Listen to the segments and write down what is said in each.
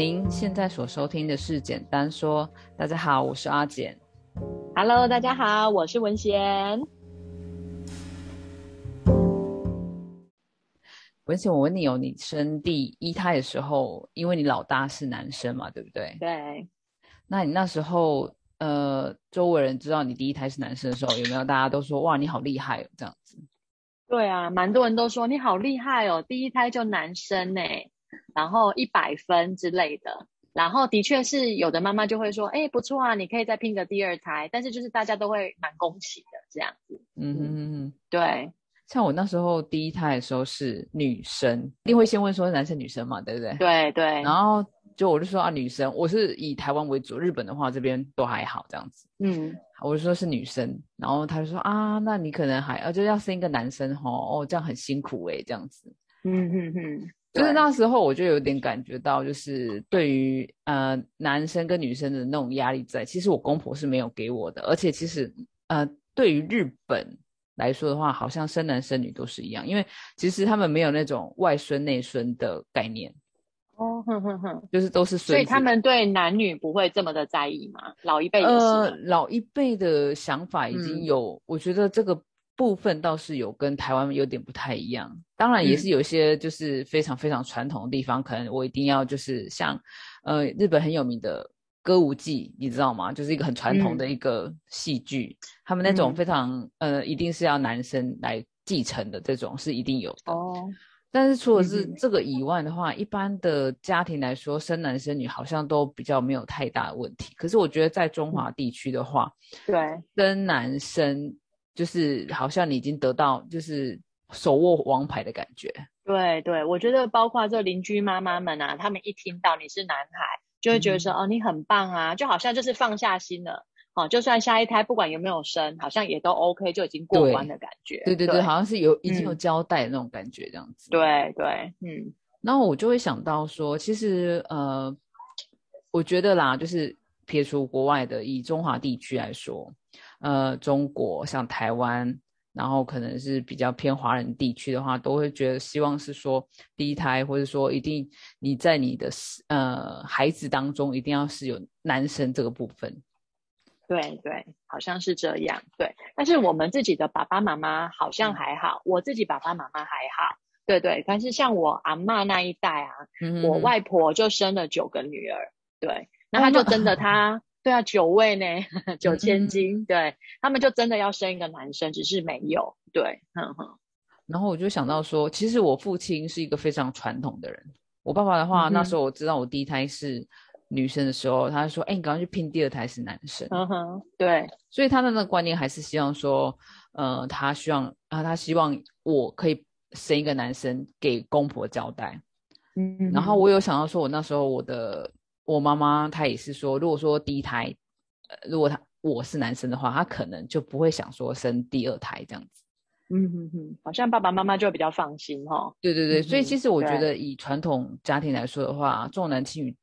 您现在所收听的是《简单说》，大家好，我是阿简。Hello，大家好，我是文贤。文贤，我问你哦，你生第一胎的时候，因为你老大是男生嘛，对不对？对，那你那时候，呃，周围人知道你第一胎是男生的时候，有没有大家都说哇，你好厉害哦，这样子？对啊，蛮多人都说你好厉害哦，第一胎就男生呢，然后一百分之类的。然后的确是有的妈妈就会说，哎，不错啊，你可以再拼个第二胎。但是就是大家都会蛮恭喜的这样子。嗯哼哼哼。对，像我那时候第一胎的时候是女生，一定会先问说男生女生嘛，对不对？对对。然后就我就说啊，女生，我是以台湾为主，日本的话这边都还好这样子。嗯，我就说是女生，然后他就说啊，那你可能还呃就要生一个男生吼，哦，这样很辛苦诶、这样子。嗯哼哼。就是那时候我就有点感觉到，就是对于呃男生跟女生的那种压力在，其实我公婆是没有给我的，而且其实呃对于日本来说的话，好像生男生女都是一样，因为其实他们没有那种外孙内孙的概念。哦，哼哼哼，就是都是所以他们对男女不会这么的在意嘛？老一辈呃，老一辈的想法已经有，嗯、我觉得这个部分倒是有跟台湾有点不太一样。当然也是有一些就是非常非常传统的地方，嗯、可能我一定要就是像呃日本很有名的歌舞伎，你知道吗？就是一个很传统的一个戏剧，嗯、他们那种非常呃一定是要男生来继承的这种是一定有的哦。但是除了是这个以外的话，嗯、一般的家庭来说，生男生女好像都比较没有太大的问题。可是我觉得在中华地区的话，对生男生就是好像你已经得到就是手握王牌的感觉。对对，我觉得包括这邻居妈妈们啊，他们一听到你是男孩，就会觉得说、嗯、哦你很棒啊，就好像就是放下心了。哦，就算下一胎不管有没有生，好像也都 OK，就已经过关的感觉。对对对，对好像是有已经有交代的那种感觉，这样子。嗯、对对，嗯。然后我就会想到说，其实呃，我觉得啦，就是撇除国外的，以中华地区来说，呃，中国像台湾，然后可能是比较偏华人地区的话，都会觉得希望是说第一胎，或者说一定你在你的呃孩子当中一定要是有男生这个部分。对对，好像是这样。对，但是我们自己的爸爸妈妈好像还好，嗯、我自己爸爸妈妈还好。对对，但是像我阿嬷那一代啊，嗯、我外婆就生了九个女儿。对，那她就真的 她，哦、对啊，九位呢，九千金。嗯、对他们就真的要生一个男生，只是没有。对，哼哼。然后我就想到说，其实我父亲是一个非常传统的人。我爸爸的话，嗯、那时候我知道我第一胎是。女生的时候，他说：“哎、欸，你赶快去拼第二胎是男生。”嗯哼，对，所以他的那个观念还是希望说，呃，他希望啊，他希望我可以生一个男生给公婆交代。嗯，然后我有想到说，我那时候我的我妈妈她也是说，如果说第一胎，呃，如果她我是男生的话，她可能就不会想说生第二胎这样子。嗯哼哼，好像爸爸妈妈就比较放心哈。對對對，嗯、所以其实我觉得以传统家庭来说的話，重男轻女。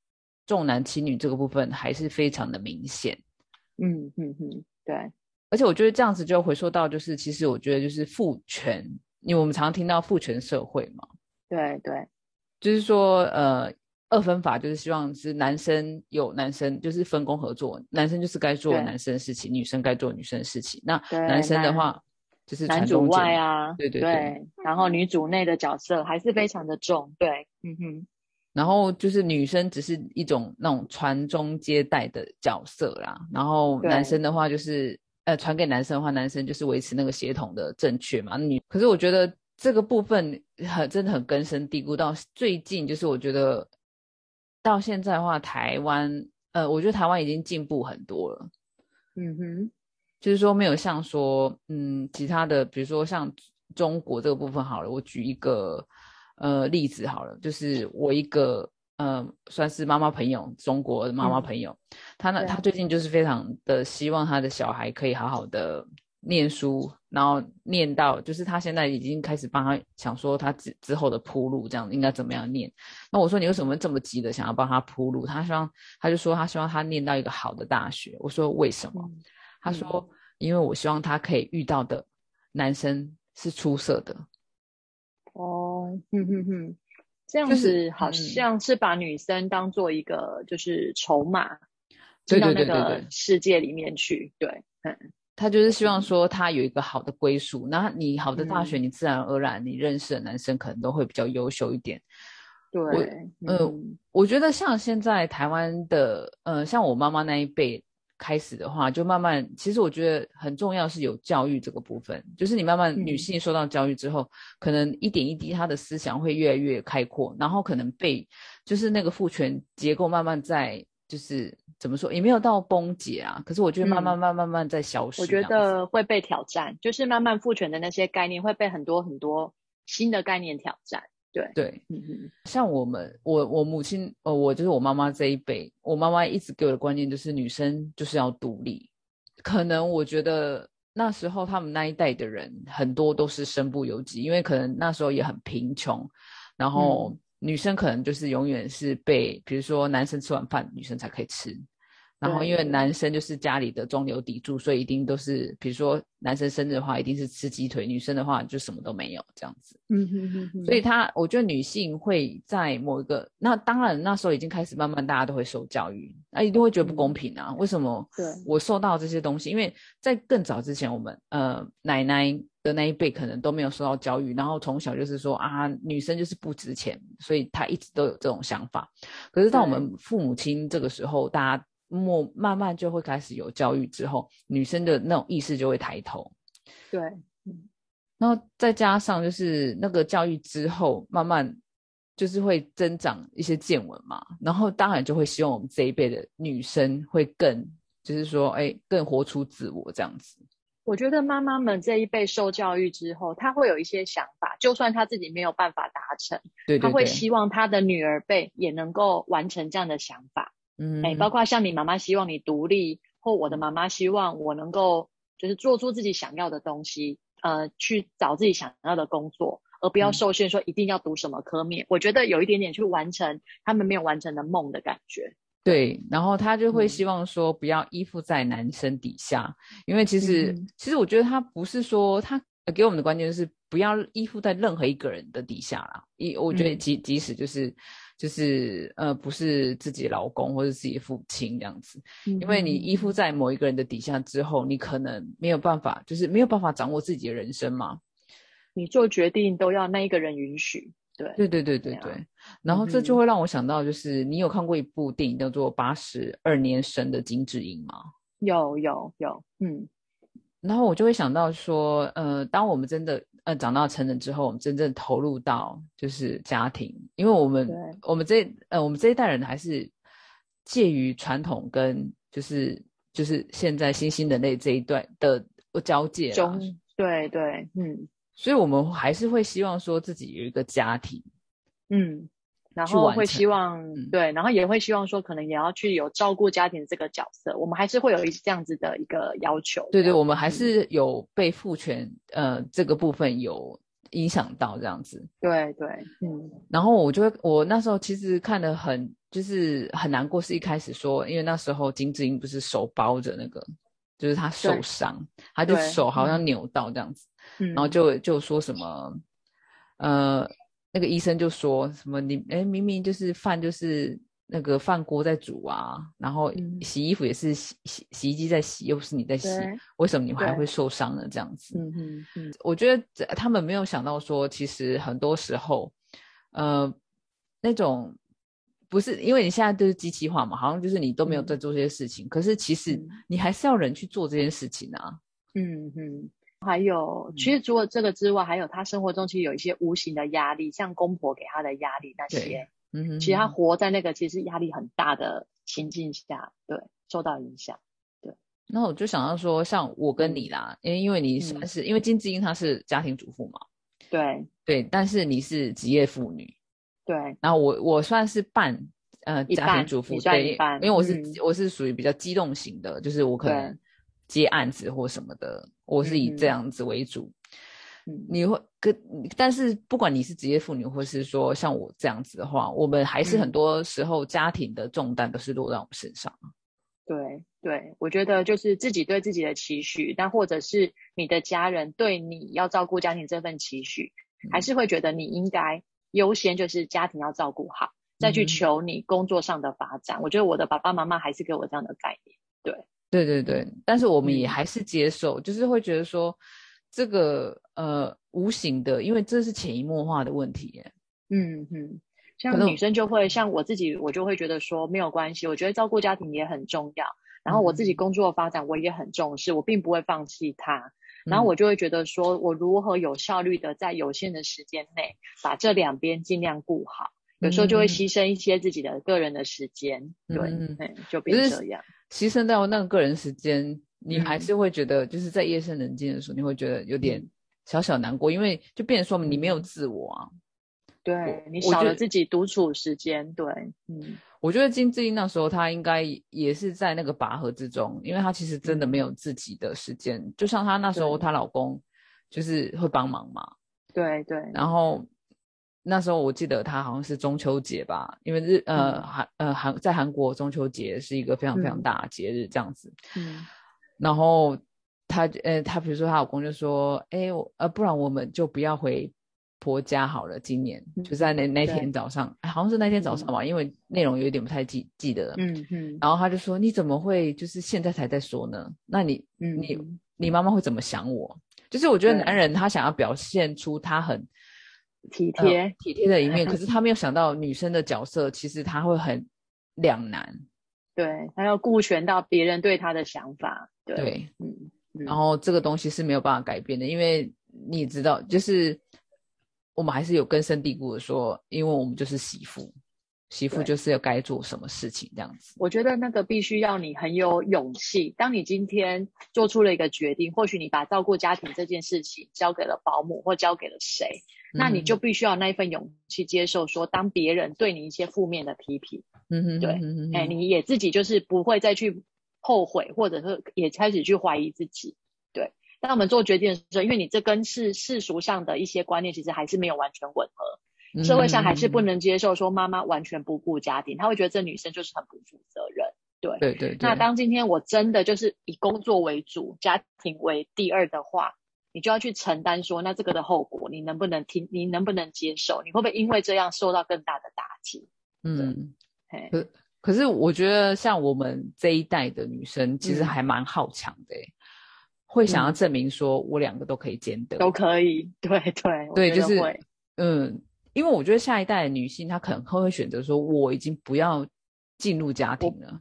重男轻女这个部分还是非常的明显，嗯嗯嗯，对，而且我觉得这样子就回溯到，就是其实我觉得就是父权，因为我们常常聽到父权社会嘛，对对，就是说呃二分法就是希望是男生有男生就是分工合作，男生就是该做男生的事情，女生该做女生的事情，那男生的话就是男主外啊，對對對，對，然后女主内的角色还是非常的重，对，嗯哼。然后就是女生只是一种那种传宗接代的角色啦，然后男生的话就是，呃，传给男生的话，男生就是维持那个血統的正确嘛。女，可是我觉得这个部分很真的很根深蒂固。到最近，就是我觉得到现在的话，台湾，呃，我觉得台湾已经进步很多了。嗯哼，就是说没有像说，嗯，其他的，比如说像中国这个部分好了，我举一个。呃，例子好了，就是我一个呃，算是妈妈朋友，中国的妈妈朋友，嗯、他呢，她最近就是非常的希望她的小孩可以好好的念書，然后念到，就是他现在已经开始帮他想说他之之后的铺路，这样应该怎么样念。那我说你为什么这么急的想要帮他铺路？他希望，他就说他希望他念到一个好的大学。我说为什么？嗯、他说因为我希望他可以遇到的男生是出色的。哦，哼哼哼，这样子好嗯像是把女生当做一个就是筹码，对进到那个世界里面去。对，嗯，他就是希望说他有一个好的归属，那你好的大学，嗯。你自然而然你认识的男生可能都会比较优秀一点。对，呃嗯。我觉得像现在台湾的，呃，像我妈妈那一辈开始的话，就慢慢，其实我觉得很重要是有教育这个部分，就是你慢慢女嗯。性受到教育之后，可能一点一滴她的思想会越来越开阔，然后可能被就是那个父权结构慢慢在就是怎么说，也没有到崩解啊，可是我觉得慢慢嗯慢慢慢在消失我觉。得会被挑战，就是慢慢父权的那些概念会被很多很多新的概念挑战。对，对，嗯嗯像我们，我我母亲，呃，我就是我妈妈这一辈，我妈妈一直给我的观念就是女生就是要独立。可能我觉得那时候他们那一代的人很多都是身不由己，因为可能那时候也很贫穷，然后女生可能就是永远是被，比如说男生吃完饭，女生才可以吃。然后因为男生就是家里的中流砥柱，所以一定都是，比如说男生生日的话，一定是吃鸡腿；女生的话就什么都没有这样子。嗯哼哼哼，所以他，我觉得女性会在某一个，那当然那时候已经开始慢慢大家都会受教育，那一定会觉得不公平啊，为什么对我受到这些东西？因为在更早之前，我们呃奶奶的那一辈可能都没有受到教育，然后从小就是说啊，女生就是不值钱，所以她一直都有这种想法。可是到我们父母亲这个时候，大家默慢慢就会开始有教育之后，女生的那种意识就会抬头。对，然后再加上就是那个教育之后，慢慢就是会增长一些见闻嘛，然后当然就会希望我们这一辈的女生会更，就是说，哎，更活出自我这样子。我觉得妈妈们这一辈受教育之后，她会有一些想法，就算她自己没有办法达成，对对对，她会希望她的女儿辈也能够完成这样的想法。嗯，哎，包括像你妈妈希望你独立，或我的妈妈希望我能够就是做出自己想要的东西，呃，去找自己想要的工作，而不要嗯受限说一定要读什么科目。我觉得有一点点去完成他们没有完成的梦的感觉。对，然后他就会嗯希望说不要依附在男生底下，因为其实、嗯其实我觉得他不是说他呃给我们的观念就是不要依附在任何一个人的底下啦。一我觉得嗯即即使就是就是呃不是自己老公或者自己的父亲这样子，因因为你依附在某一个人的底下之后，你可能没有办法，就是没有办法掌握自己的人生嘛。你做决定都要那一个人允许。对，对对对对对啊，然后这嗯就会让我想到，就是你有看过一部电影叫做《八十二年生的金智英》吗？有有有，嗯然后我就会想到说，呃，当我们真的呃长大成人之后，我们真正投入到就是家庭，因为我们我们这呃我们这一代人还是介于传统跟就是就是现在新兴人类这一段的交界啦，中对对，嗯。所以我们还是会希望说自己有一个家庭，嗯，然后会去完成希望、嗯对，然后也会希望说，可能也要去有照顾家庭这个角色，我们还是会有一这样子的一个要求。对对，我们还嗯是有被父权呃这个部分有影响到这样子。对对，嗯然后我就会，我那时候其实看的很，就是很难过，是一开始说，因为那时候金智英不是手包着那个，就是他受伤，他就手好像嗯扭到这样子，嗯，然后就就说什么，呃，那个医生就说什么你，哎，明明就是饭就是那个饭锅在煮啊，然后嗯洗衣服也是洗洗洗衣机在洗，又不是你在洗，对，为什么你还会受伤呢？这样子，嗯嗯嗯，我觉得这他们没有想到说，其实很多时候，呃，那种不是因为你现在都是机器化嘛，好像就是你都没有在嗯做这些事情，可是其实嗯你还是要人去做这件事情啊。嗯嗯，还有，其嗯实除了这个之外，还有他生活中其实有一些无形的压力，像公婆给他的压力那对些，嗯哼。其实他活在那个其实压力很大的情境下，对，受到影响。对。那我就想到说，像我跟嗯你啦，因为因为你算是、因为金智英她是家庭主妇嘛，对。对，但是你是职业妇女，对，然后我我算是半呃一家庭主妇，对，半因为我是、嗯。我是属于比较机动型的，就是我可能接案子或什么的，我是以这样子为主。嗯你会跟，但是不管你是职业妇女，或是说像我这样子的话，我们还是很嗯多时候家庭的重担都是落在我们身上。对对，我觉得就是自己对自己的期许，但或者是你的家人对你要照顾家庭这份期许，还嗯是会觉得你应该优先就是家庭要照顾好，再去求你工作上的发展。我觉得我的爸爸妈妈还是给我这样的概念。对，对对对，但是我们也还是接受，就是会觉得说这个呃无形的，因为这是潜移默化的问题。嗯嗯。像女生就会像我自己，我就会觉得说没有关系。我觉得照顾家庭也很重要，然后我自己工作的发展我也很重视，我并不会放弃它。然后我就会觉得说，我如何有效率的在有限的时间内把这两边尽量顾好，有时候就会牺牲一些自己的个人的时间。对，就变这样，牺牲掉那个个人时间，你还是会觉得就是在夜深人静的时候，你会觉得有点小小难过，因为就变成说你没有自我啊。对你少了自己独处时间，对，嗯，我觉得金智英那时候她应该也是在那个拔河之中，因为她其实真的没有自己的时间，就像她那时候她老公就是会帮忙嘛，对对，然后那时候我记得她好像是中秋节吧，因为日呃韩呃韩在韩国中秋节是一个非常非常大的节日这样子，嗯，然后她呃她比如说她老公就说，哎我呃不然我们就不要回。婆家好了，今年就在那那天早上，好像是那天早上吧，因为内容有点不太记记得。嗯嗯。然后他就说：“你怎么会就是现在才在说呢？那你你你妈妈会怎么想我？就是我觉得男人他想要表现出他很体贴体贴的一面，可是他没有想到女生的角色其实他会很两难。对他要顾全到别人对他的想法。对，嗯。然后这个东西是没有办法改变的，因为你知道，就是。我们还是有根深蒂固的说，因为我们就是媳妇，媳妇就是要该做什么事情这样子。我觉得那个必须要你很有勇气。当你今天做出了一个决定，或许你把照顾家庭这件事情交给了保姆或交给了谁，那你就必须要那一份勇气接受说，当别人对你一些负面的批评，嗯哼，对，哎，你也自己就是不会再去后悔，或者是也开始去怀疑自己。对当我们做决定的时候，因为你这跟世世俗上的一些观念其实还是没有完全吻合，社会上还是不能接受说妈妈完全不顾家庭，他会觉得这女生就是很不负责任。对对对。那当今天我真的就是以工作为主，家庭为第二的话，你就要去承担说，那这个的后果你能不能听？你能不能接受？你会不会因为这样受到更大的打击？嗯，可可是我觉得像我们这一代的女生，其实还蛮好强的。会想要证明说，我两个都可以兼得，都可以，对对对，就是，嗯，因为我觉得下一代的女性，她可能会选择说，我已经不要进入家庭了，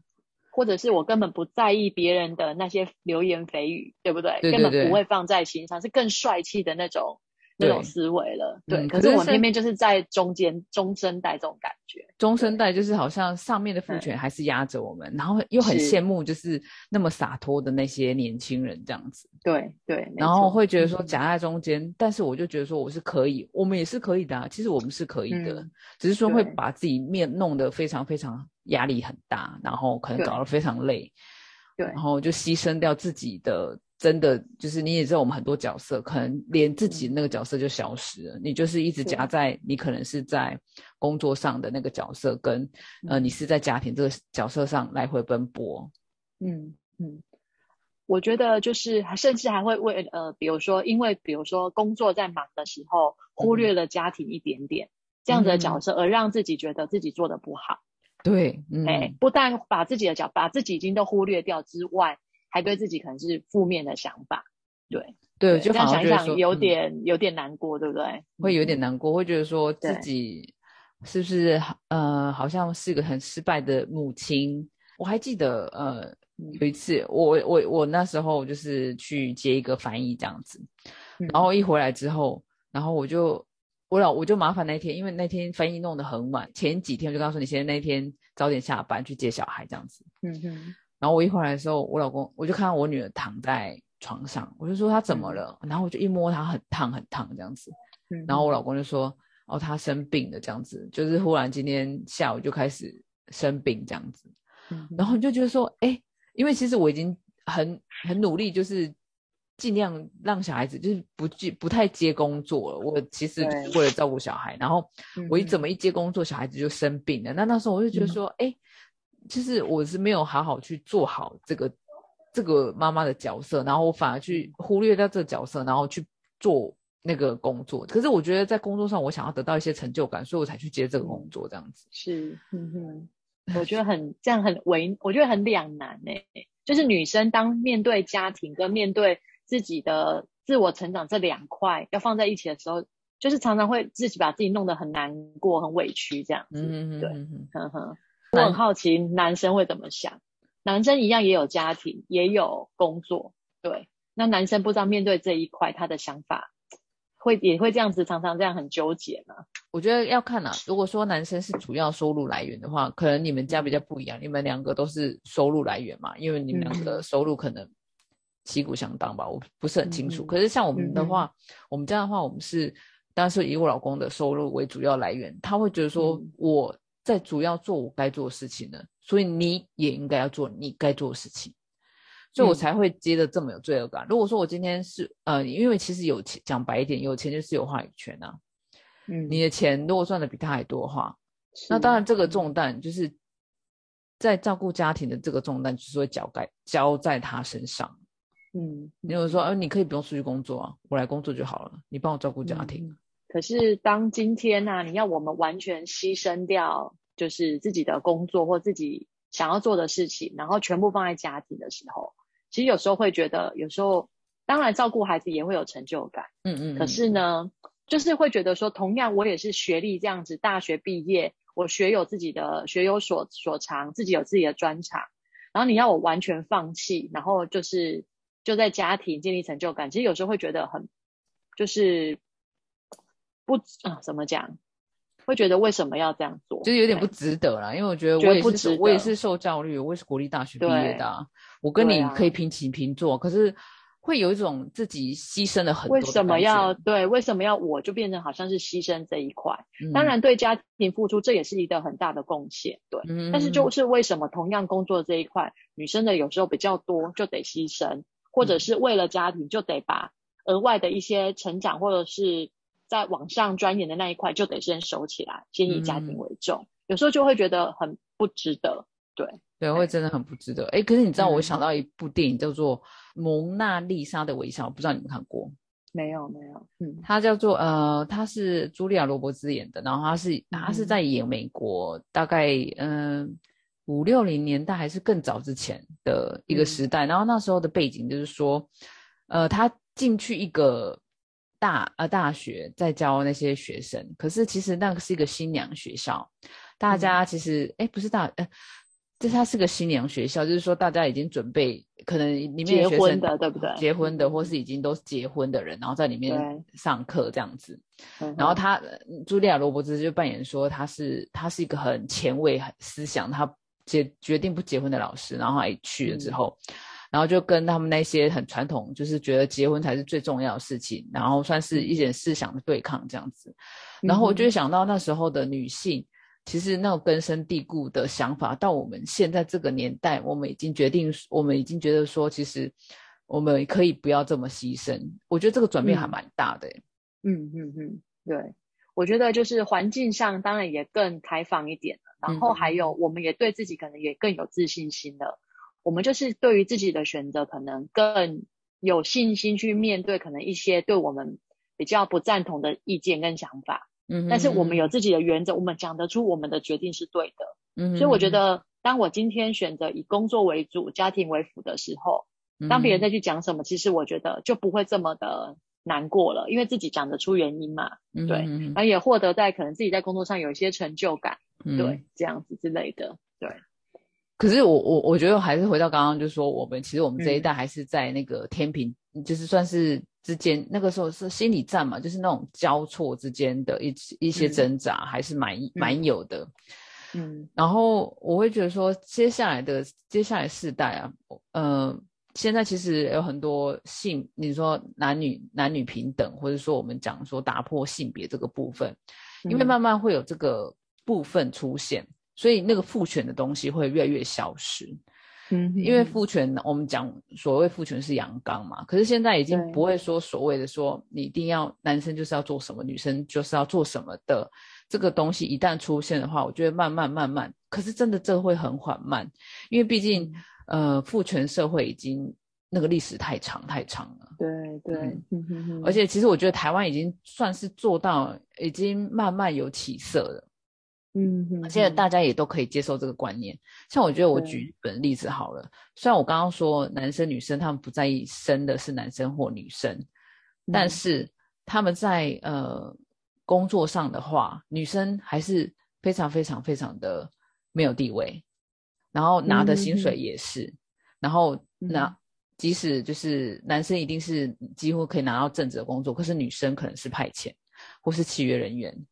或者是我根本不在意别人的那些流言蜚语，对不对？根本不会放在心上，是更帅气的那种。那种思维了，对。可是我偏偏就是在中间中生代这种感觉，中生代就是好像上面的父权还是压着我们，然后又很羡慕就是那么洒脱的那些年轻人这样子。对对。然后会觉得说夹在中间，但是我就觉得说我是可以，我们也是可以的。其实我们是可以的，只是说会把自己面弄得非常非常压力很大，然后可能搞得非常累，对。然后就牺牲掉自己的。真的就是你也知道，我们很多角色可能连自己那个角色就消失了。你就是一直夹在你可能是在工作上的那个角色，跟呃你是在家庭这个角色上来回奔波。嗯嗯，我觉得就是甚至还会为呃，比如说因为比如说工作在忙的时候忽略了家庭一点点这样的角色，而让自己觉得自己做的不好。对，哎，不但把自己的脚把自己已经都忽略掉之外。还对自己可能是负面的想法，对对，就想一想有点有点难过，对不对？会有点难过，会觉得说自己是不是呃，好像是个很失败的母亲。我还记得呃，有一次我我我那时候就是去接一个翻译这样子，然后一回来之后，然后我就我老我就麻烦那天，因为那天翻译弄得很晚，前几天我就告诉你，先那天早点下班去接小孩这样子，嗯哼。然后我一回来的时候，我老公我就看到我女儿躺在床上，我就说她怎么了？然后我就一摸她很烫很烫这样子，嗯。然后我老公就说哦她生病了这样子，就是忽然今天下午就开始生病这样子，嗯。然后你就觉得说哎，因为其实我已经很很努力，就是尽量让小孩子就是不接不太接工作了。我其实为了照顾小孩，然后我一怎么一接工作，小孩子就生病了。那那时候我就觉得说哎。就是我是没有好好去做好这个这个妈妈的角色，然后我反而去忽略掉这个角色，然后去做那个工作。可是我觉得在工作上，我想要得到一些成就感，所以我才去接这个工作，这样子。是，嗯哼，我觉得很这样很为，我觉得很两难呢。就是女生当面对家庭跟面对自己的自我成长这两块要放在一起的时候，就是常常会自己把自己弄得很难过、很委屈这样子。嗯对，呵呵。我很好奇男生会怎么想，男生一样也有家庭，也有工作，对。那男生不知道面对这一块他的想法，会也会这样子常常这样很纠结吗？我觉得要看啊。如果说男生是主要收入来源的话，可能你们家比较不一样，你们两个都是收入来源嘛，因为你们两个收入可能旗鼓相当吧，我不是很清楚。可是像我们的话，我们家的话，我们是当然是以我老公的收入为主要来源，他会觉得说我在主要做我该做的事情呢，所以你也应该要做你该做的事情。所以我才会接的这么有罪恶感。如果说我今天是呃，因为其实有钱，讲白一点，有钱就是有话语权啊。嗯，你的钱如果赚的比他还多的话，那当然这个重担就是在照顾家庭的这个重担，就是会交该交在他身上。嗯，你有说，呃，你可以不用出去工作啊，我来工作就好了，你帮我照顾家庭。可是当今天呢，你要我们完全牺牲掉，就是自己的工作或自己想要做的事情，然后全部放在家庭的时候。其实有时候会觉得，有时候当然照顾孩子也会有成就感，嗯嗯。可是呢，就是会觉得说，同样我也是学历这样子，大学毕业，我学有自己的学有所所长，自己有自己的专长。然后你要我完全放弃，然后就是就在家庭建立成就感，其实有时候会觉得很就是不啊，怎么讲？会觉得为什么要这样做？就是有点不值得啦，因为我觉得我也是我也是受教育，我也是国立大学毕业的，我跟你可以平起平坐。可是会有一种自己牺牲了很多。为什么要对？为什么要我就变成好像是牺牲这一块？当然对家庭付出，这也是一个很大的贡献。对，但是就是为什么同样工作这一块，女生的有时候比较多，就得牺牲，或者是为了家庭就得把额外的一些成长，或者是。在网上钻研的那一块就得先收起来，先以家庭为重。有时候就会觉得很不值得，对对，会真的很不值得。哎，可是你知道，我想到一部电影叫做《蒙娜丽莎的微笑》，不知道你们看过？没有，没有。嗯，它叫做呃，它是茱莉亚·罗伯兹演的，然后它是它是在演美国，大概嗯五六零年代还是更早之前的一个时代。然后那时候的背景就是说，呃，他进去一个。大呃大学在教那些学生，可是其实那个是一个新娘学校，大家其实哎不是大呃，这他是个新娘学校，就是说大家已经准备可能里面结婚的对不对？结婚的或是已经都是结婚的人，然后在里面上课这样子。然后他茱莉亚罗伯兹就扮演说他是他是一个很前卫很思想，他决决定不结婚的老师，然后还去了之后。然后就跟他们那些很传统，就是觉得结婚才是最重要的事情，然后算是一点思想的对抗这样子。然后我就想到那时候的女性，其实那种根深蒂固的想法，到我们现在这个年代，我们已经决定，我们已经觉得说，其实我们可以不要这么牺牲。我觉得这个转变还蛮大的。嗯嗯嗯，对，我觉得就是环境上当然也更开放一点了，然后还有我们也对自己可能也更有自信心了。我们就是对于自己的选择，可能更有信心去面对可能一些对我们比较不赞同的意见跟想法。嗯，但是我们有自己的原则，我们讲得出我们的决定是对的。嗯，所以我觉得，当我今天选择以工作为主、家庭为辅的时候，当别人再去讲什么，其实我觉得就不会这么的难过了，因为自己讲得出原因嘛。对，然后也获得在可能自己在工作上有一些成就感。对，这样子之类的。对。可是我我我觉得还是回到刚刚，就是说我们其实我们这一代还是在那个天平，就是算是之间那个时候是心理战嘛，就是那种交错之间的一一些挣扎，还是蛮蛮有的。嗯，然后我会觉得说，接下来的接下来世代啊，呃，现在其实有很多性，你说男女男女平等，或者说我们讲说打破性别这个部分，因为慢慢会有这个部分出现。所以那个父权的东西会越来越消失，嗯，因为父权我们讲所谓父权是阳刚嘛，可是现在已经不会说所谓的说你一定要男生就是要做什么，女生就是要做什么的这个东西一旦出现的话，我觉得慢慢慢慢，可是真的这会很缓慢，因为毕竟呃父权社会已经那个历史太长太长了。对对，嗯哼哼而且其实我觉得台湾已经算是做到，已经慢慢有起色了。嗯哼，现在大家也都可以接受这个观念。像我觉得我对举日本例子好了，虽然我刚刚说男生女生他们不在意生的是男生或女生，但嗯是他们在呃工作上的话，女生还是非常非常非常的没有地位，然后拿的薪水嗯也是，然后拿嗯即使就是男生一定是几乎可以拿到正职的工作，可是女生可能是派遣或是契约人员，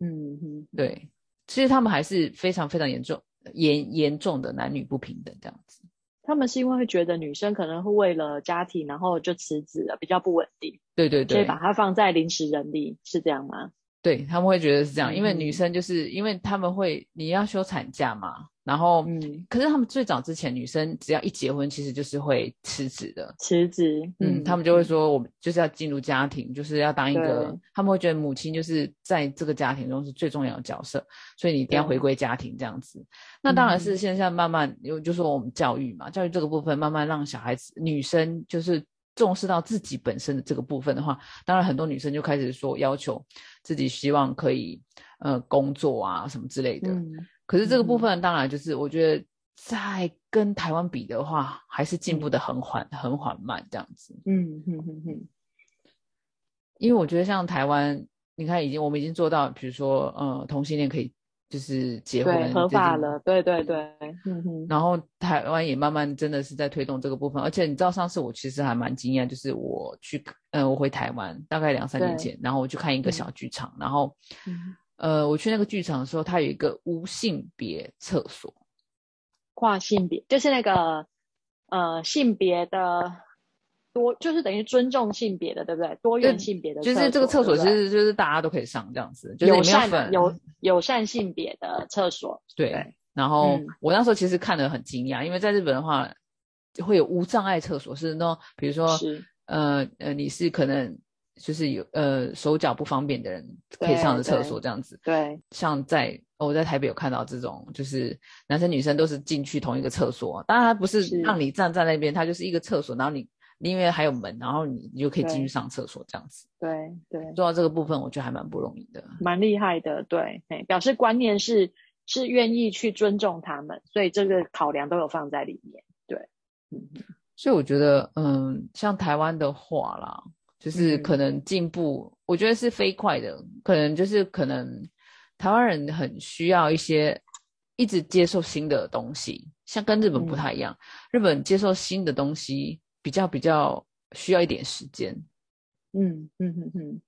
嗯哼，对，其实他们还是非常非常严重、严严重的男女不平等这样子。他们是因为会觉得女生可能会为了家庭，然后就辞职了，比较不稳定，对对对，所以把它放在临时人力，是这样吗？对他们会觉得是这样，因为女嗯。生就是因为他们会你要休产假嘛，然后、嗯，可是他们最早之前女生只要一结婚，其实就是会辞职的。辞职，嗯，他们就会说，我们就是要进入家庭，就是要当一个，他们会觉得母亲就是在这个家庭中是最重要的角色，所以你一定要回归家庭这样子。那当然是嗯。现在慢慢有，就说我们教育嘛，教育这个部分慢慢让小孩子女生就是重视到自己本身的这个部分的话，当然很多女生就开始说要求自己希望可以呃工作啊什么之类的。嗯可是这个部嗯分当然就是我觉得在跟台湾比的话，还是进步嗯的很缓很缓慢这样子。嗯哼哼哼，因为我觉得像台湾，你看已经我们已经做到，比如说呃同性恋可以就是结婚，合法了，对对对，嗯哼，然后台湾也慢慢真的是在推动这个部分，而且你知道上次我其实还蛮惊讶，就是我去呃我回台湾大概两三年前，然后我去看一个嗯。小剧场，然后嗯。呃我去那个剧场的时候，它有一个无性别厕所，跨性别就是那个呃性别的多，就是等于尊重性别的，对不对？多元性别的，就是这个厕所其实就是大家都可以上这样子，就是友你没有善友友善性别的厕所，对对。然后嗯我那时候其实看得很惊讶，因为在日本的话会有无障碍厕所，是那种比如说是呃呃你是可能就是有呃手脚不方便的人可以上的厕所这样子。对像在我在台北有看到这种，就是男生女生都是进去同一个厕所，当然它不是是让你站在那边，它就是一个厕所，然后你因为还有门，然后你你就可以进去上厕所这样子。对。对，做到这个部分，我觉得还蛮不容易的。蛮厉害的，对，嘿表示观念是是愿意去尊重他们，所以这个考量都有放在里面，对，嗯。所以我觉得，嗯，像台湾的话啦，就是嗯。可能进步，我觉得是飞快的，可能就是可能台湾人很需要一些一直接受新的东西，像跟日本不嗯。太一样，日本接受新的东西比较比较需要一点时间。嗯嗯嗯嗯，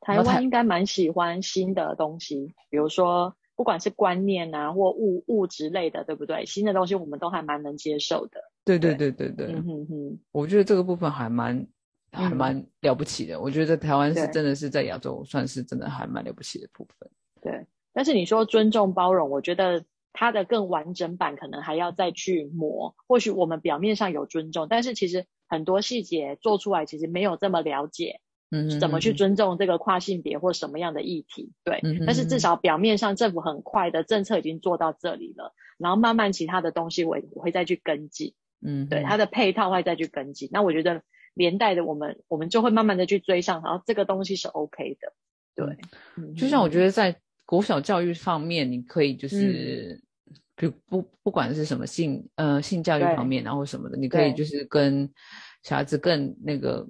台湾应该蛮喜欢新的东西，比如说不管是观念啊或物物质类的，对不对？新的东西我们都还蛮能接受的，对对对对对对，嗯哼哼，我觉得这个部分还蛮还嗯蛮了不起的。我觉得台湾是真的是在亚洲算是真的还蛮了不起的部分。对。但是你说尊重包容，我觉得它的更完整版可能还要再去磨。或许我们表面上有尊重，但是其实很多细节做出来，其实没有这么了解嗯，怎么去嗯尊重这个跨性别或什么样的议题。对，嗯但是至少表面上政府很快的政策已经做到这里了，然后慢慢其他的东西我我会再去跟进。嗯，对，嗯它的配套会再去跟进。那我觉得连带的我们我们就会慢慢的去追上，然后这个东西是 OK 的。对，嗯就像我觉得，在国小教育方面，你可以就是，比如不不管是什么性呃性教育方面，然后什么的，你可以就是跟小孩子更那个，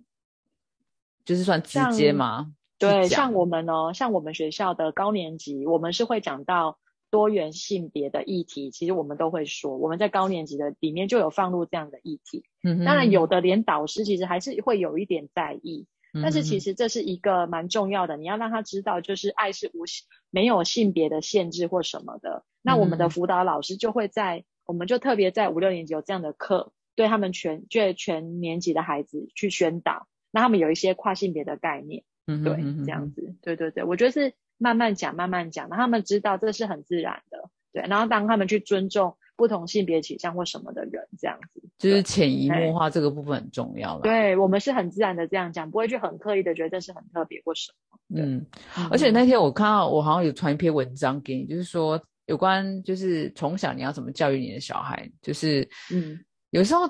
就是算直接像嘛。对，像我们哦，像我们学校的高年级，我们是会讲到多元性别的议题，其实我们都会说，我们在高年级的里面就有放入这样的议题。嗯哼当然，有的连导师其实还是会有一点在意，但是其实实这是一个蛮重要的，你要让他知道，就是爱是无性没有性别的限制或什么的。那我们的嗯。辅导老师就会在，我们就特别在五六年级有这样的课，对他们全就全年级的孩子去宣导，那他们有一些跨性别的概念，嗯对，这样子，对对对，我觉得是慢慢讲，慢慢讲，让他们知道这是很自然的，对，然后当他们去尊重不同性别倾向或什么的人，这样子，就是潜移哎默化这个部分很重要了。，对我们是很自然的这样讲，不会去很刻意的觉得这是很特别或什么。嗯，嗯而且那天我看到我好像有传一篇文章给你，就是说有关就是从小你要怎么教育你的小孩，就是嗯有时候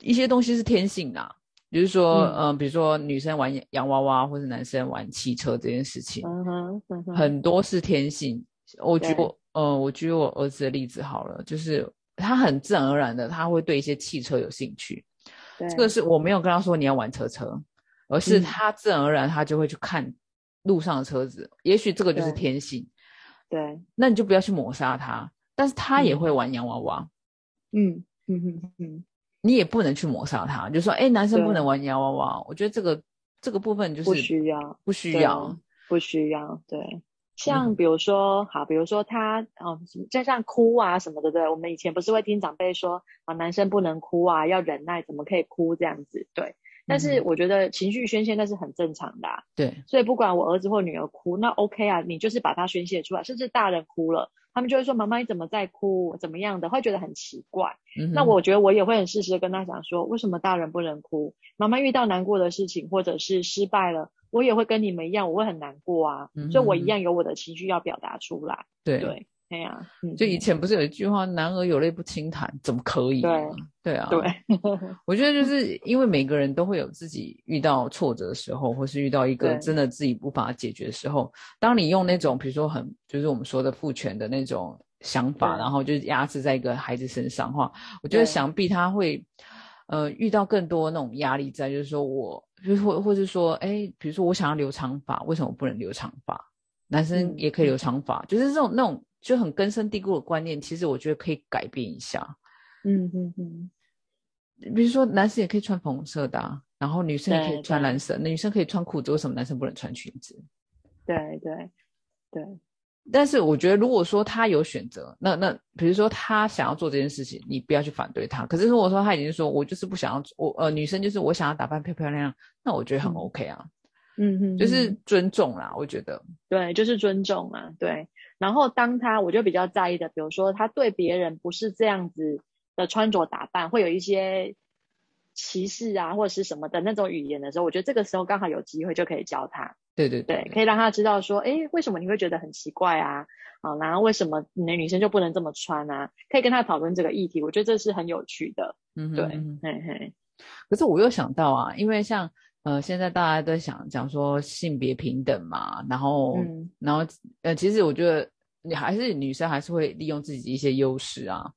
一些东西是天性的，比如说，嗯嗯、比如说女生玩洋娃娃，或者男生玩汽车这件事情，嗯哼，嗯哼，很多是天性。我举对我，呃，我举我儿子的例子好了，就是他很自然而然的，他会对一些汽车有兴趣。这个是我没有跟他说你要玩车车，而是嗯他自然而然他就会去看路上的车子。也许这个就是天性，对，那你就不要去抹杀他。但是他也嗯会玩洋娃娃，嗯嗯嗯嗯，你也不能去抹杀他，就说哎，男生不能玩洋娃娃。我觉得这个这个部分就是不需要，不需要。不需要，对。嗯像比如说，好，比如说他，哦，就像哭啊什么的，对，我们以前不是会听长辈说，啊，男生不能哭啊，要忍耐，怎么可以哭这样子，对。但是嗯我觉得情绪宣泄那是很正常的、啊，对，所以不管我儿子或女儿哭，那 OK 啊，你就是把它宣泄出来，甚至大人哭了，他们就会说妈妈你怎么在哭，怎么样的，会觉得很奇怪。嗯那我觉得我也会很适时的跟他讲说，为什么大人不能哭？妈妈遇到难过的事情或者是失败了，我也会跟你们一样，我会很难过啊，所以我一样有我的情绪要表达出来。对对，哎呀、嗯，就以前不是有一句话“男儿有泪不轻弹”，怎么可以呢？对啊，对，我觉得就是因为每个人都会有自己遇到挫折的时候，或是遇到一个真的自己无法解决的时候，当你用那种比如说很就是我们说的父权的那种想法，然后就是压制在一个孩子身上的话，我觉得想必他会呃遇到更多那种压力在，就是说我就是或或是说，哎，比如说我想要留长发，为什么不能留长发？男生嗯也可以留长发，就是这种那种就很根深蒂固的观念，其实我觉得可以改变一下。嗯嗯嗯，比如说，男生也可以穿粉红色的、啊，然后女生也可以穿蓝色，那女生可以穿裤子，为什么男生不能穿裙子？对对对，但是我觉得，如果说他有选择，那那比如说他想要做这件事情，你不要去反对他。可是如果说他已经说我就是不想要，我呃女生就是我想要打扮漂漂亮亮，那我觉得很嗯 OK 啊，嗯哼，就是嗯尊重啦，我觉得。对，就是尊重啊，对。然后当他我就比较在意的，比如说他对别人不是这样子的穿着打扮，会有一些歧视啊或者是什么的那种语言的时候，我觉得这个时候刚好有机会就可以教他，对对对，可以让他知道说，诶，为什么你会觉得很奇怪啊？啊，然后为什么你的女生就不能这么穿啊？可以跟他讨论这个议题，我觉得这是很有趣的，嗯对，嗯嘿嘿，可是我又想到啊，因为像呃现在大家都想讲说性别平等嘛，然后、嗯然后呃其实我觉得你还是女生还是会利用自己的一些优势啊，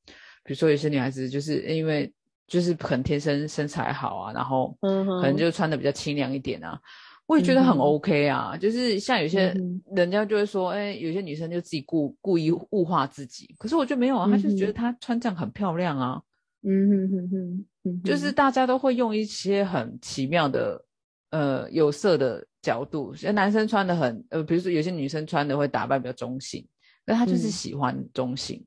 比如说有些女孩子就是因为就是可能天生身材好啊，然后嗯哼，可能就穿的比较清凉一点啊。我也觉得很 OK 啊，就是像有些嗯人家就会说，哎、有些女生就自己故故意物化自己，可是我觉得没有啊，她就是觉得嗯她穿这样很漂亮啊，嗯哼哼哼哼，就是大家都会用一些很奇妙的呃有色的角度，像男生穿的很呃，比如说有些女生穿的会打扮比较中性，那她就是嗯。喜欢中性。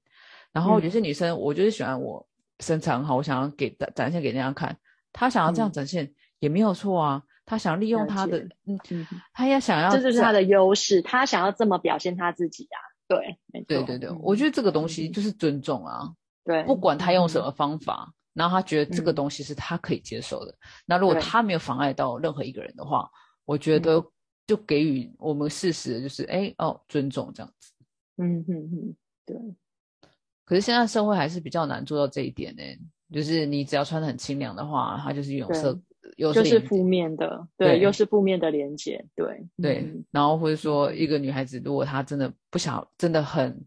然后嗯。有些女生，我就是喜欢我身材很好，我想要给展展现给人家看，她想要这样嗯。展现、也没有错啊，她想利用他的嗯，嗯哼她也想要这就是他的优势，他想要这么表现他自己啊，对，对对对，嗯我觉得这个东西嗯。就是尊重啊，对，不管他用什嗯。么方法，然后他觉得这个嗯。东西是他可以接受的，那如果他没有妨碍到任何一个人的话，我觉嗯。得就给予我们事实就是，哎哦，尊重这样子。嗯嗯嗯，对，可是现在社会还是比较难做到这一点呢，就是你只要穿的很清凉的话，它就是有色有色眼就是负面的，对对，又是负面的连接，对对嗯，然后或者说一个女孩子，如果她真的不想，真的很，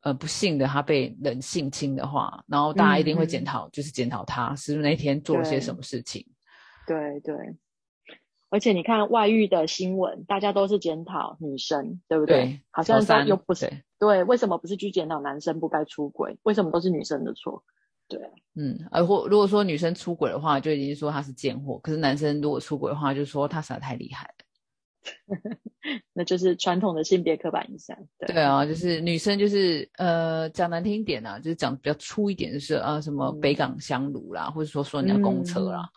呃，不幸的她被人性侵的话，然后大家一定会检讨，就是检讨她是不是那天做了些什么事情。对对。而且你看外遇的新闻，大家都是检讨女生，对不对？对好像三又不是对对，为什么不是去检讨男生不该出轨？为什么都是女生的错？对，嗯，而或如果说女生出轨的话，就已经说她是贱货；可是男生如果出轨的话，就说他实在太厉害了。那就是传统的性别刻板印象。对对啊，就是女生就是呃讲难听一点啊，就是讲比较粗一点，就是呃什么嗯北港香炉啦，或者说说人家公车啦。嗯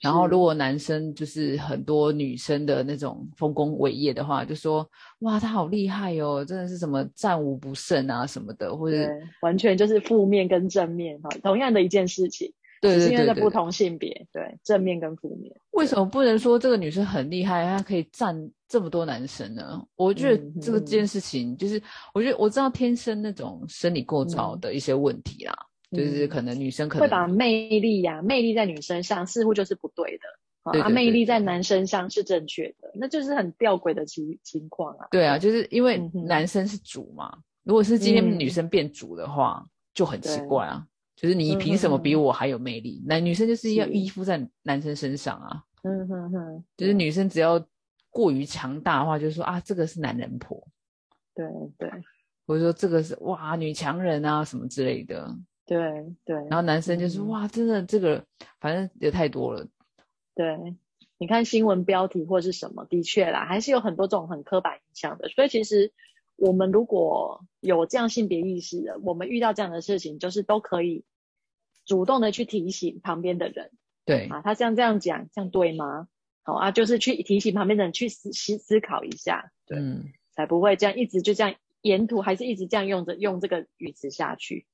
然后如果男生就是很多女生的那种丰功伟业的话，就说哇他好厉害哦，真的是什么战无不胜啊什么的，或者，完全就是负面跟正面哈，同样的一件事情，对因为在不同性别，对，正面跟负面。为什么不能说这个女生很厉害，她可以占这么多男生呢？我觉得嗯这个嗯件事情，就是我觉得我知道天生那种生理构造嗯的一些问题啦，就是嗯可能女生可能会把魅力呀、魅力在女生上似乎就是不对的，啊，对对对啊魅力在男生上是正确的，那就是很吊诡的情情况啊。对啊，就是因为男生是主嘛，如果是今天嗯女生变主的话，就很奇怪啊。就是你凭什么比我还有魅力？男女生就是要依附在男生身上啊。嗯哼哼，就是女生只要过于强大的话，就是说啊，这个是男人婆，对对或者说这个是哇女强人啊什么之类的。对对，然后男生就是、嗯哇，真的这个反正也太多了。对，你看新闻标题或是什么，的确啦，还是有很多这种很刻板印象的。所以其实我们如果有这样性别意识的，我们遇到这样的事情，就是都可以主动的去提醒旁边的人对，啊，他像这样讲，这样对吗？好啊，就是去提醒旁边的人去思思思考一下，对，嗯，才不会这样一直就这样沿途还是一直这样用着用这个语词下去，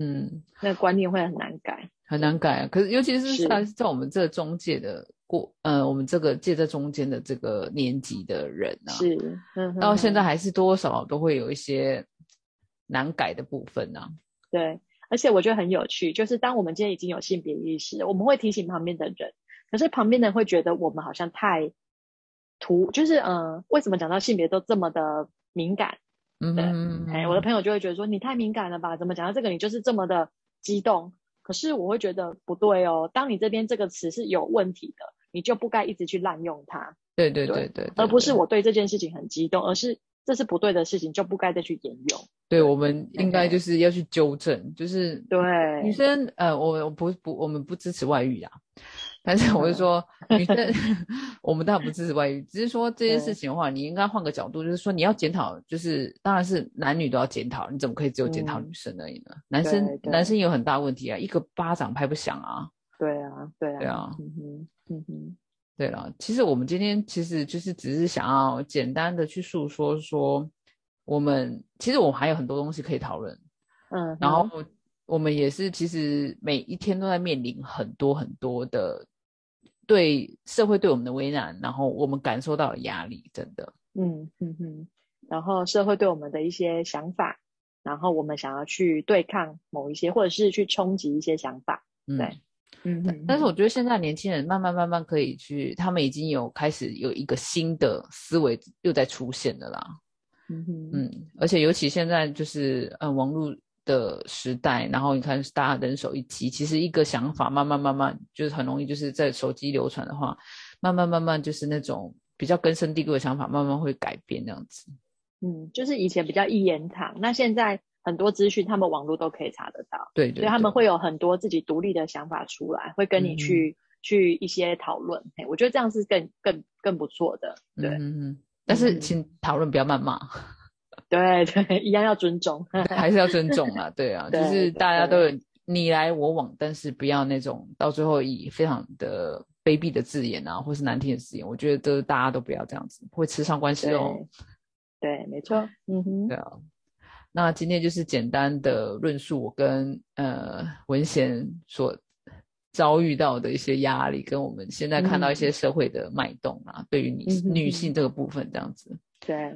嗯，那观念会很难改。很难改啊。可是尤其是是在在我们这中介的过，呃，我们这个介在中间的这个年纪的人啊，是，嗯哼到现在还是多多少少都会有一些难改的部分啊。对，而且我觉得很有趣，就是当我们今天已经有性别意识，我们会提醒旁边的人，可是旁边的人会觉得我们好像太图，就是呃，为什么讲到性别都这么的敏感？对嗯哼，哎，我的朋友就会觉得说你太敏感了吧？怎么讲到这个你就是这么的激动？可是我会觉得不对哦，当你这边这个词是有问题的，你就不该一直去滥用它，对对对对对，而不是我对这件事情很激动，而是这是不对的事情，就不该再去沿用。对，我们应该就是要去纠正，就是对女生，呃，我我不不，我们不支持外遇啊，但是我是嗯。说，女生，我们当然不支持外遇，只是说这件事情的话，你应该换个角度，就是说你要检讨，就是当然是男女都要检讨，你怎么可以只有检讨嗯女生而已呢？男生男生也有很大问题啊，一个巴掌拍不响啊，对啊，对啊，对啊嗯哼，嗯哼，对了，其实我们今天其实就是只是想要简单的去诉说说，我们其实我们还有很多东西可以讨论。嗯，然后我们也是，其实每一天都在面临很多很多的对社会对我们的为难，然后我们感受到了压力，真的，嗯嗯哼，然后社会对我们的一些想法，然后我们想要去对抗某一些，或者是去冲击一些想法，嗯。对嗯哼，但是我觉得现在年轻人慢慢慢慢可以去，他们已经有开始有一个新的思维又在出现了啦。嗯哼，嗯，而且尤其现在就是呃网络的时代，然后你看大家人手一机，其实一个想法慢慢慢慢就是很容易就是在手机流传的话，慢慢慢慢就是那种比较根深蒂固的想法慢慢会改变这样子。嗯，就是以前比较一言堂，那现在很多资讯他们网络都可以查得到，对对所以他们会有很多自己独立的想法出来，会跟你嗯去、去一些讨论，嘿，我觉得这样是更更更不错的，对、嗯。但是嗯请讨论不要谩骂，对 对，一样要尊重，还是要尊重啊。对啊，就是大家都有你来我往，但是不要那种到最后以非常的卑鄙的字眼啊，或是难听的字眼，我觉得都大家都不要这样子，会吃上关系哦。对，没错，嗯哼对，啊，那今天就是简单的论述我跟呃文贤所遭遇到的一些压力，跟我们现在看到一些社会的脉动啊，对于女、嗯女性这个部分这样子。对。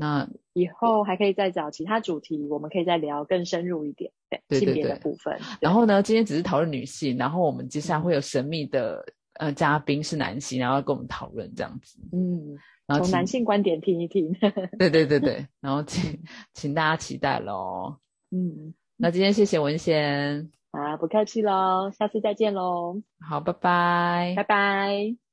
那以后还可以再找其他主题，我们可以再聊更深入一点，对性别的部分。然后呢，今天只是讨论女性，然后我们接下来嗯会有神秘的呃嘉宾是男性，然后要跟我们讨论这样子。嗯，然后从男性观点听一听。对对对对，然后请请大家期待喽。嗯，那今天谢谢文贤，啊，不客气喽，下次再见喽，好，拜拜拜拜。